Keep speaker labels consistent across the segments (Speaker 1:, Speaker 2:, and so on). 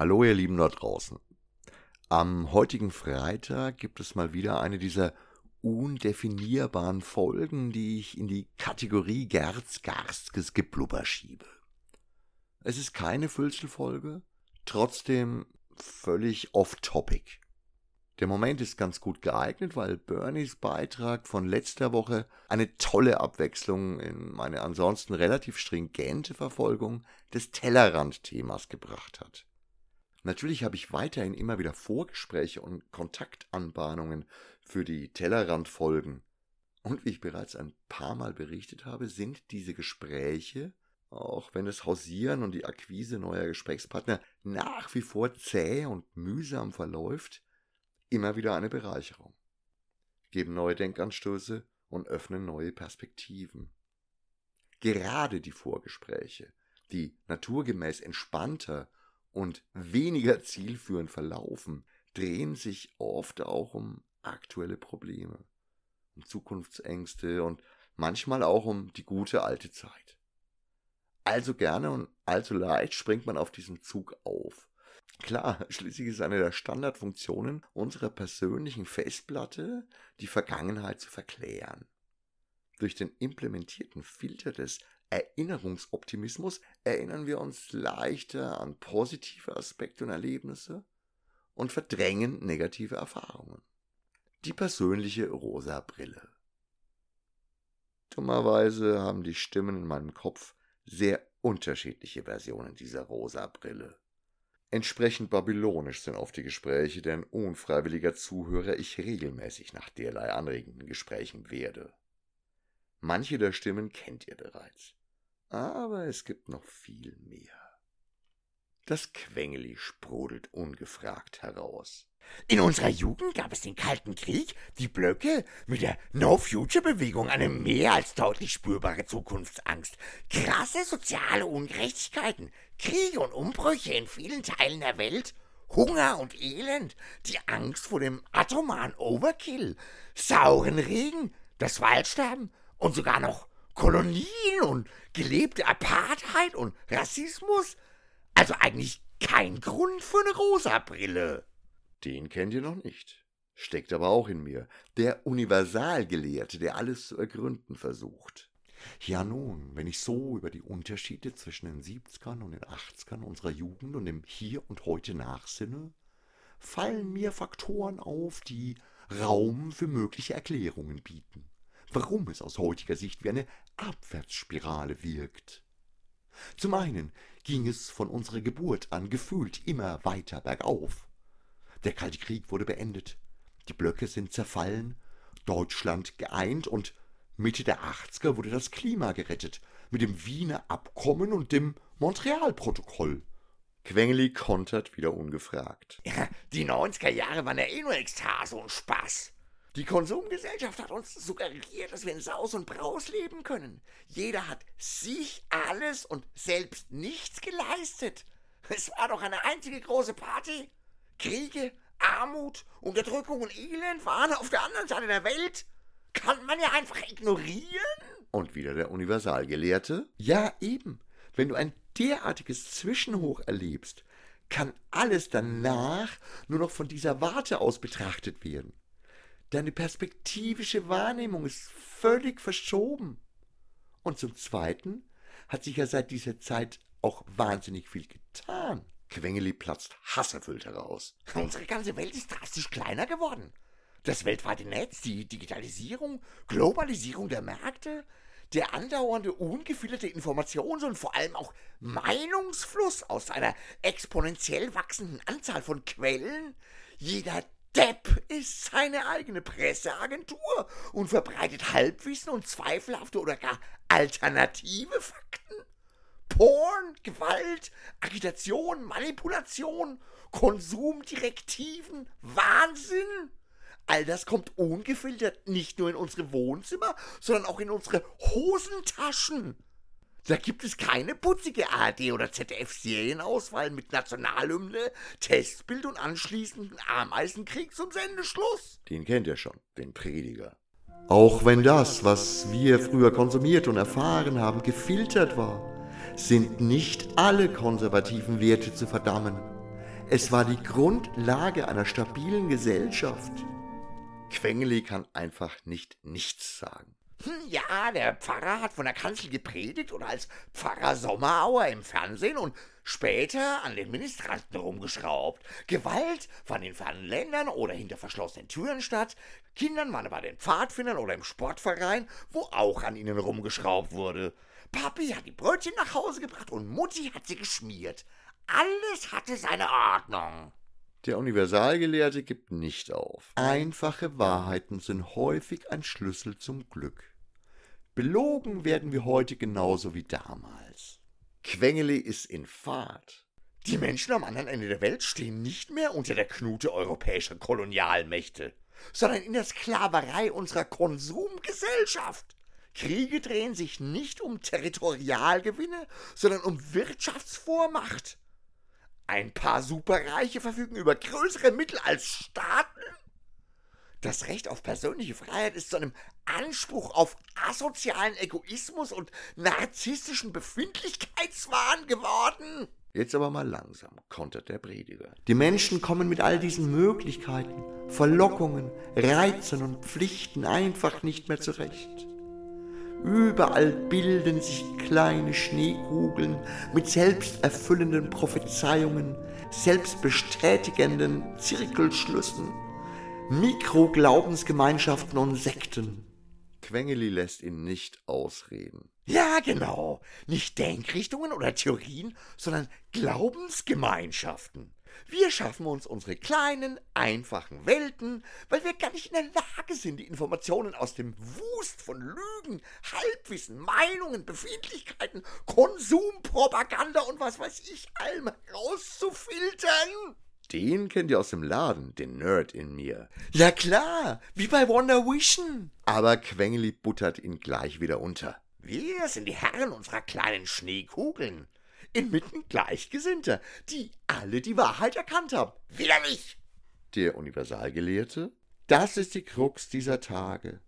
Speaker 1: Hallo ihr Lieben dort draußen. Am heutigen Freitag gibt es mal wieder eine dieser undefinierbaren Folgen, die ich in die Kategorie Gerz Garstges Geblubber schiebe. Es ist keine Füllselfolge, trotzdem völlig off-topic. Der Moment ist ganz gut geeignet, weil Bernies Beitrag von letzter Woche eine tolle Abwechslung in meine ansonsten relativ stringente Verfolgung des Tellerrand-Themas gebracht hat. Natürlich habe ich weiterhin immer wieder Vorgespräche und Kontaktanbahnungen für die Tellerrandfolgen. Und wie ich bereits ein paar Mal berichtet habe, sind diese Gespräche, auch wenn das Hausieren und die Akquise neuer Gesprächspartner nach wie vor zäh und mühsam verläuft, immer wieder eine Bereicherung, geben neue Denkanstöße und öffnen neue Perspektiven. Gerade die Vorgespräche, die naturgemäß entspannter und weniger zielführend verlaufen, drehen sich oft auch um aktuelle Probleme, um Zukunftsängste und manchmal auch um die gute alte Zeit. Also gerne und allzu leicht springt man auf diesen Zug auf. Klar, schließlich ist eine der Standardfunktionen unserer persönlichen Festplatte, die Vergangenheit zu verklären. Durch den implementierten Filter des Erinnerungsoptimismus erinnern wir uns leichter an positive Aspekte und Erlebnisse und verdrängen negative Erfahrungen. Die persönliche rosa Brille. Dummerweise haben die Stimmen in meinem Kopf sehr unterschiedliche Versionen dieser rosa Brille. Entsprechend babylonisch sind oft die Gespräche, denn unfreiwilliger Zuhörer ich regelmäßig nach derlei anregenden Gesprächen werde. Manche der Stimmen kennt ihr bereits. Aber es gibt noch viel mehr. Das Quengeli sprudelt ungefragt heraus.
Speaker 2: In unserer Jugend gab es den Kalten Krieg, die Blöcke, mit der No-Future-Bewegung eine mehr als deutlich spürbare Zukunftsangst, krasse soziale Ungerechtigkeiten, Kriege und Umbrüche in vielen Teilen der Welt, Hunger und Elend, die Angst vor dem atomaren Overkill, sauren Regen, das Waldsterben und sogar noch Kolonien und gelebte Apartheid und Rassismus. Also eigentlich kein Grund für eine rosa Brille.
Speaker 1: Den kennt ihr noch nicht. Steckt aber auch in mir. Der Universalgelehrte, der alles zu ergründen versucht. Ja nun, wenn ich so über die Unterschiede zwischen den 70ern und den 80ern unserer Jugend und dem Hier und Heute nachsinne, fallen mir Faktoren auf, die Raum für mögliche Erklärungen bieten warum es aus heutiger Sicht wie eine Abwärtsspirale wirkt. Zum einen ging es von unserer Geburt an gefühlt immer weiter bergauf. Der Kalte Krieg wurde beendet, die Blöcke sind zerfallen, Deutschland geeint und Mitte der 80er wurde das Klima gerettet mit dem Wiener Abkommen und dem Montreal-Protokoll. Quengeli kontert wieder ungefragt.
Speaker 2: Ja, die 90er Jahre waren ja eh nur Ekstase und Spaß. Die Konsumgesellschaft hat uns suggeriert, dass wir in Saus und Braus leben können. Jeder hat sich alles und selbst nichts geleistet. Es war doch eine einzige große Party. Kriege, Armut, Unterdrückung und Elend waren auf der anderen Seite der Welt. Kann man ja einfach ignorieren.
Speaker 1: Und wieder der Universalgelehrte. Ja, eben. Wenn du ein derartiges Zwischenhoch erlebst, kann alles danach nur noch von dieser Warte aus betrachtet werden. Deine perspektivische Wahrnehmung ist völlig verschoben. Und zum Zweiten hat sich ja seit dieser Zeit auch wahnsinnig viel getan. Quengeli platzt hasserfüllt heraus.
Speaker 2: Unsere ganze Welt ist drastisch kleiner geworden. Das weltweite Netz, die Digitalisierung, Globalisierung der Märkte, der andauernde ungefilterte Informations- und vor allem auch Meinungsfluss aus einer exponentiell wachsenden Anzahl von Quellen, jeder Depp ist seine eigene Presseagentur und verbreitet Halbwissen und zweifelhafte oder gar alternative Fakten. Porn, Gewalt, Agitation, Manipulation, Konsumdirektiven, Wahnsinn. All das kommt ungefiltert nicht nur in unsere Wohnzimmer, sondern auch in unsere Hosentaschen. Da gibt es keine putzige ARD- oder ZDF-Serienauswahl mit Nationalhymne, Testbild und anschließenden Ameisenkrieg zum Sendeschluss.
Speaker 1: Den kennt ihr schon, den Prediger. Auch wenn das, was wir früher konsumiert und erfahren haben, gefiltert war, sind nicht alle konservativen Werte zu verdammen. Es war die Grundlage einer stabilen Gesellschaft. Quengeli kann einfach nicht nichts sagen.
Speaker 2: Hm, ja, der Pfarrer hat von der Kanzel gepredigt oder als Pfarrer Sommerauer im Fernsehen und später an den Ministranten rumgeschraubt. Gewalt fand in fernen Ländern oder hinter verschlossenen Türen statt. Kindern waren bei den Pfadfindern oder im Sportverein, wo auch an ihnen rumgeschraubt wurde. Papi hat die Brötchen nach Hause gebracht und Mutti hat sie geschmiert. Alles hatte seine Ordnung.
Speaker 1: Der Universalgelehrte gibt nicht auf. Einfache Wahrheiten sind häufig ein Schlüssel zum Glück. Belogen werden wir heute genauso wie damals. Quengeli ist in Fahrt.
Speaker 2: Die Menschen am anderen Ende der Welt stehen nicht mehr unter der Knute europäischer Kolonialmächte, sondern in der Sklaverei unserer Konsumgesellschaft. Kriege drehen sich nicht um Territorialgewinne, sondern um Wirtschaftsvormacht. Ein paar Superreiche verfügen über größere Mittel als Staaten. Das Recht auf persönliche Freiheit ist zu einem Anspruch auf asozialen Egoismus und narzisstischen Befindlichkeitswahn geworden.
Speaker 1: Jetzt aber mal langsam, kontert der Prediger. Die Menschen kommen mit all diesen Möglichkeiten, Verlockungen, Reizen und Pflichten einfach nicht mehr zurecht. Überall bilden sich kleine Schneekugeln mit selbsterfüllenden Prophezeiungen, selbstbestätigenden Zirkelschlüssen, Mikroglaubensgemeinschaften und Sekten. Quengeli lässt ihn nicht ausreden.
Speaker 2: Ja, genau. Nicht Denkrichtungen oder Theorien, sondern Glaubensgemeinschaften. Wir schaffen uns unsere kleinen, einfachen Welten, weil wir gar nicht in der Lage sind, die Informationen aus dem Wust von Lügen, Halbwissen, Meinungen, Befindlichkeiten, Konsumpropaganda und was weiß ich allem rauszufiltern.
Speaker 1: Den kennt ihr aus dem Laden, den Nerd in mir.
Speaker 2: Ja klar, wie bei Wonder Vision.
Speaker 1: Aber Quengeli buttert ihn gleich wieder unter.
Speaker 2: Wir sind die Herren unserer kleinen Schneekugeln inmitten Gleichgesinnter, die alle die Wahrheit erkannt haben. Widerlich!
Speaker 1: Der Universalgelehrte? Das ist die Krux dieser Tage.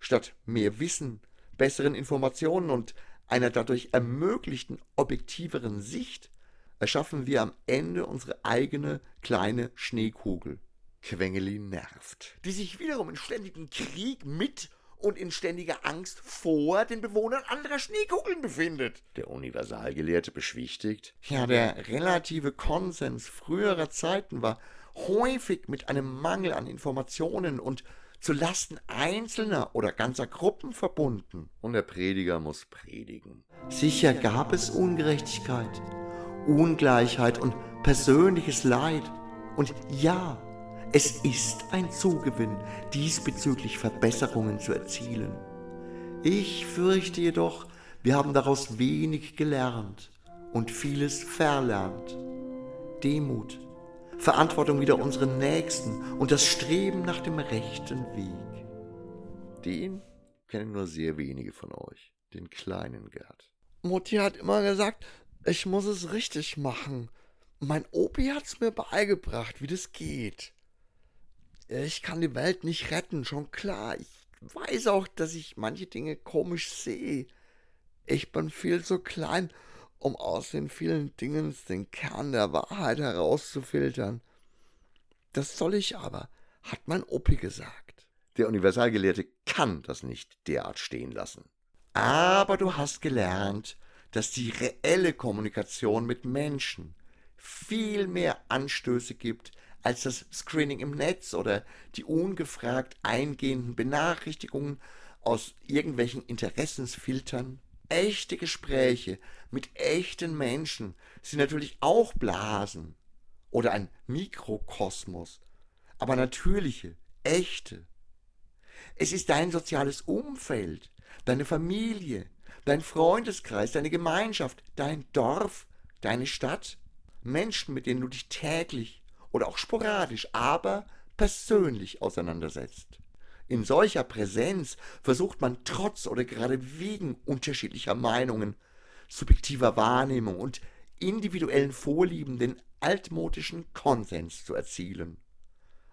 Speaker 1: Statt mehr Wissen, besseren Informationen und einer dadurch ermöglichten objektiveren Sicht erschaffen wir am Ende unsere eigene kleine Schneekugel. Quengeli nervt.
Speaker 2: Die sich wiederum in ständigem Krieg mit und in ständiger Angst vor den Bewohnern anderer Schneekugeln befindet.
Speaker 1: Der Universalgelehrte beschwichtigt. Ja, der relative Konsens früherer Zeiten war häufig mit einem Mangel an Informationen und zu Lasten einzelner oder ganzer Gruppen verbunden. Und der Prediger muss predigen. Sicher gab es Ungerechtigkeit, Ungleichheit und persönliches Leid. Und ja, es ist ein Zugewinn, diesbezüglich Verbesserungen zu erzielen. Ich fürchte jedoch, wir haben daraus wenig gelernt und vieles verlernt. Demut, Verantwortung wieder unseren Nächsten und das Streben nach dem rechten Weg. Den kennen nur sehr wenige von euch, den kleinen Gerd.
Speaker 2: Mutti hat immer gesagt, ich muss es richtig machen. Mein Opi hat's mir beigebracht, wie das geht ich kann die Welt nicht retten, schon klar. Ich weiß auch, dass ich manche Dinge komisch sehe. Ich bin viel zu klein, um aus den vielen Dingen den Kern der Wahrheit herauszufiltern. Das soll ich aber, hat mein Opi gesagt.
Speaker 1: Der Universalgelehrte kann das nicht derart stehen lassen. Aber du hast gelernt, dass die reelle Kommunikation mit Menschen viel mehr Anstöße gibt, als das Screening im Netz oder die ungefragt eingehenden Benachrichtigungen aus irgendwelchen Interessensfiltern. Echte Gespräche mit echten Menschen sind natürlich auch Blasen oder ein Mikrokosmos, aber natürliche, echte. Es ist dein soziales Umfeld, deine Familie, dein Freundeskreis, deine Gemeinschaft, dein Dorf, deine Stadt, Menschen, mit denen du dich täglich oder auch sporadisch, aber persönlich auseinandersetzt. In solcher Präsenz versucht man trotz oder gerade wegen unterschiedlicher Meinungen, subjektiver Wahrnehmung und individuellen Vorlieben den altmodischen Konsens zu erzielen.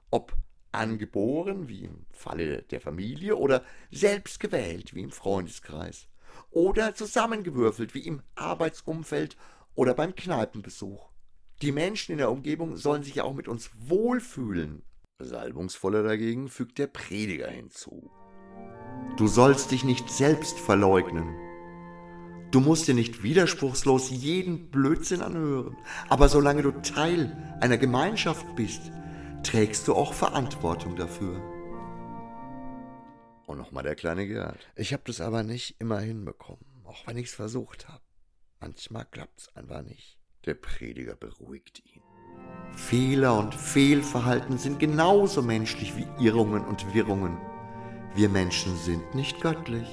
Speaker 1: Ob angeboren, wie im Falle der Familie, oder selbst gewählt, wie im Freundeskreis, oder zusammengewürfelt, wie im Arbeitsumfeld oder beim Kneipenbesuch. Die Menschen in der Umgebung sollen sich ja auch mit uns wohlfühlen. Salbungsvoller dagegen fügt der Prediger hinzu. Du sollst dich nicht selbst verleugnen. Du musst dir nicht widerspruchslos jeden Blödsinn anhören, aber solange du Teil einer Gemeinschaft bist, trägst du auch Verantwortung dafür. Und nochmal der kleine Gerd.
Speaker 2: Ich habe das aber nicht immer hinbekommen, auch wenn ich's versucht habe. Manchmal klappt's einfach nicht.
Speaker 1: Der Prediger beruhigt ihn. Fehler und Fehlverhalten sind genauso menschlich wie Irrungen und Wirrungen. Wir Menschen sind nicht göttlich.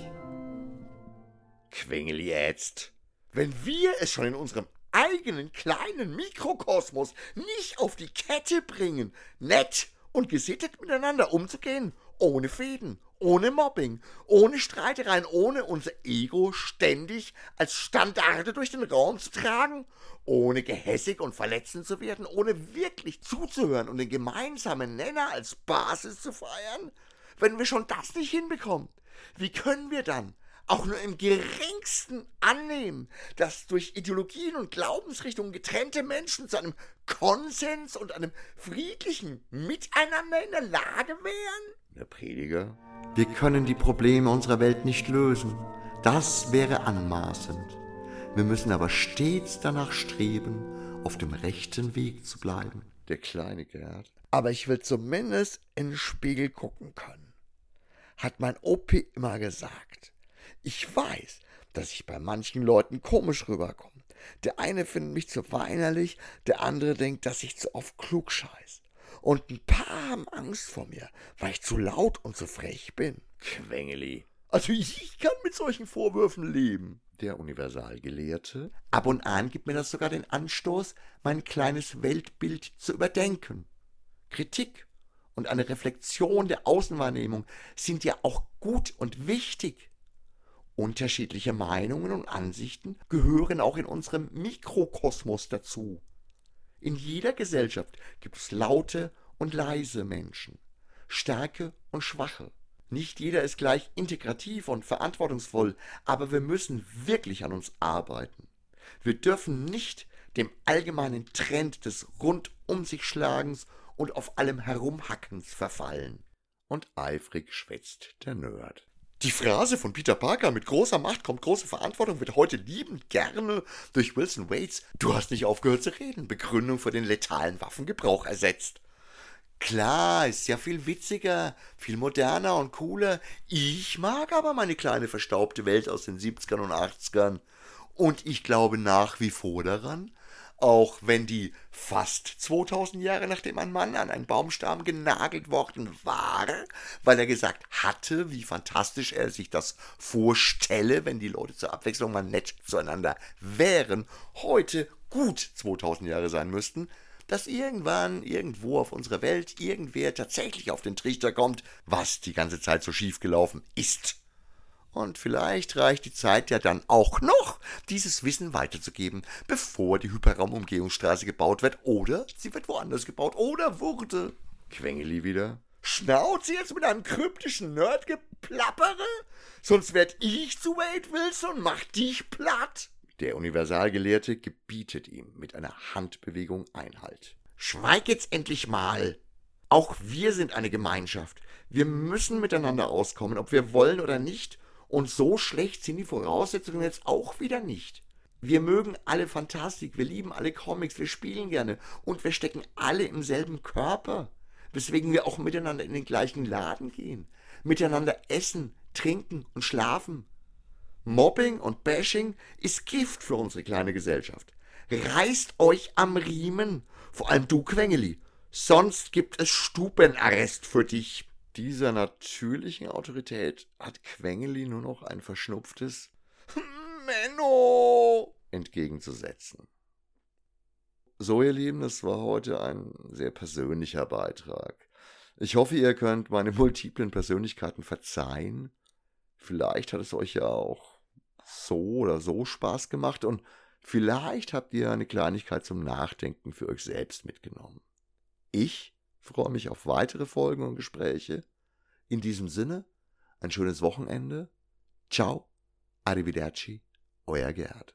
Speaker 2: Quengel jetzt. Wenn wir es schon in unserem eigenen kleinen Mikrokosmos nicht auf die Kette bringen, nett und gesittet miteinander umzugehen, ohne Fäden, ohne Mobbing, ohne Streitereien, ohne unser Ego ständig als Standarte durch den Raum zu tragen, ohne gehässig und verletzend zu werden, ohne wirklich zuzuhören und den gemeinsamen Nenner als Basis zu feiern? Wenn wir schon das nicht hinbekommen, wie können wir dann auch nur im geringsten annehmen, dass durch Ideologien und Glaubensrichtungen getrennte Menschen zu einem Konsens und einem friedlichen Miteinander in der Lage wären?
Speaker 1: Der Prediger. Wir können die Probleme unserer Welt nicht lösen. Das wäre anmaßend. Wir müssen aber stets danach streben, auf dem rechten Weg zu bleiben.
Speaker 2: Der kleine Gerd. Aber ich will zumindest in den Spiegel gucken können. Hat mein OP immer gesagt. Ich weiß, dass ich bei manchen Leuten komisch rüberkomme. Der eine findet mich zu weinerlich, der andere denkt, dass ich zu oft klug scheiß. Und ein paar haben Angst vor mir, weil ich zu laut und zu frech bin.
Speaker 1: Quengeli.
Speaker 2: Also ich kann mit solchen Vorwürfen leben.
Speaker 1: Der Universalgelehrte. Ab und an gibt mir das sogar den Anstoß, mein kleines Weltbild zu überdenken. Kritik und eine Reflexion der Außenwahrnehmung sind ja auch gut und wichtig. Unterschiedliche Meinungen und Ansichten gehören auch in unserem Mikrokosmos dazu. In jeder Gesellschaft gibt es laute und leise Menschen, starke und schwache. Nicht jeder ist gleich integrativ und verantwortungsvoll, aber wir müssen wirklich an uns arbeiten. Wir dürfen nicht dem allgemeinen Trend des rundum sich Schlagens und auf allem Herumhackens verfallen. Und eifrig schwätzt der Nerd.
Speaker 2: Die Phrase von Peter Parker mit großer Macht kommt große Verantwortung wird heute liebend gerne durch Wilson Waits, du hast nicht aufgehört zu reden, Begründung für den letalen Waffengebrauch ersetzt.
Speaker 1: Klar, ist ja viel witziger, viel moderner und cooler. Ich mag aber meine kleine verstaubte Welt aus den 70ern und 80ern. Und ich glaube nach wie vor daran, auch wenn die fast 2000 Jahre nachdem ein Mann an einen Baumstamm genagelt worden war, weil er gesagt hatte, wie fantastisch er sich das vorstelle, wenn die Leute zur Abwechslung mal nett zueinander wären, heute gut 2000 Jahre sein müssten, dass irgendwann irgendwo auf unserer Welt irgendwer tatsächlich auf den Trichter kommt, was die ganze Zeit so schief gelaufen ist. Und vielleicht reicht die Zeit ja dann auch noch, dieses Wissen weiterzugeben, bevor die Hyperraumumgehungsstraße gebaut wird oder sie wird woanders gebaut oder wurde. Quengeli wieder.
Speaker 2: Schnauze jetzt mit einem kryptischen Nerdgeplappere? Sonst werd ich zu Wade Wilson und mach dich platt.
Speaker 1: Der Universalgelehrte gebietet ihm mit einer Handbewegung Einhalt.
Speaker 2: Schweig jetzt endlich mal. Auch wir sind eine Gemeinschaft. Wir müssen miteinander auskommen, ob wir wollen oder nicht, und so schlecht sind die Voraussetzungen jetzt auch wieder nicht. Wir mögen alle Fantastik, wir lieben alle Comics, wir spielen gerne und wir stecken alle im selben Körper, weswegen wir auch miteinander in den gleichen Laden gehen, miteinander essen, trinken und schlafen. Mobbing und Bashing ist Gift für unsere kleine Gesellschaft. Reißt euch am Riemen, vor allem du Quengeli, sonst gibt es Stubenarrest für dich
Speaker 1: dieser natürlichen Autorität hat Quengeli nur noch ein verschnupftes
Speaker 2: Menno
Speaker 1: entgegenzusetzen. So, ihr Lieben, das war heute ein sehr persönlicher Beitrag. Ich hoffe, ihr könnt meine multiplen Persönlichkeiten verzeihen. Vielleicht hat es euch ja auch so oder so Spaß gemacht und vielleicht habt ihr eine Kleinigkeit zum Nachdenken für euch selbst mitgenommen. Ich freue mich auf weitere Folgen und Gespräche. In diesem Sinne, ein schönes Wochenende. Ciao, arrivederci, euer Gerd.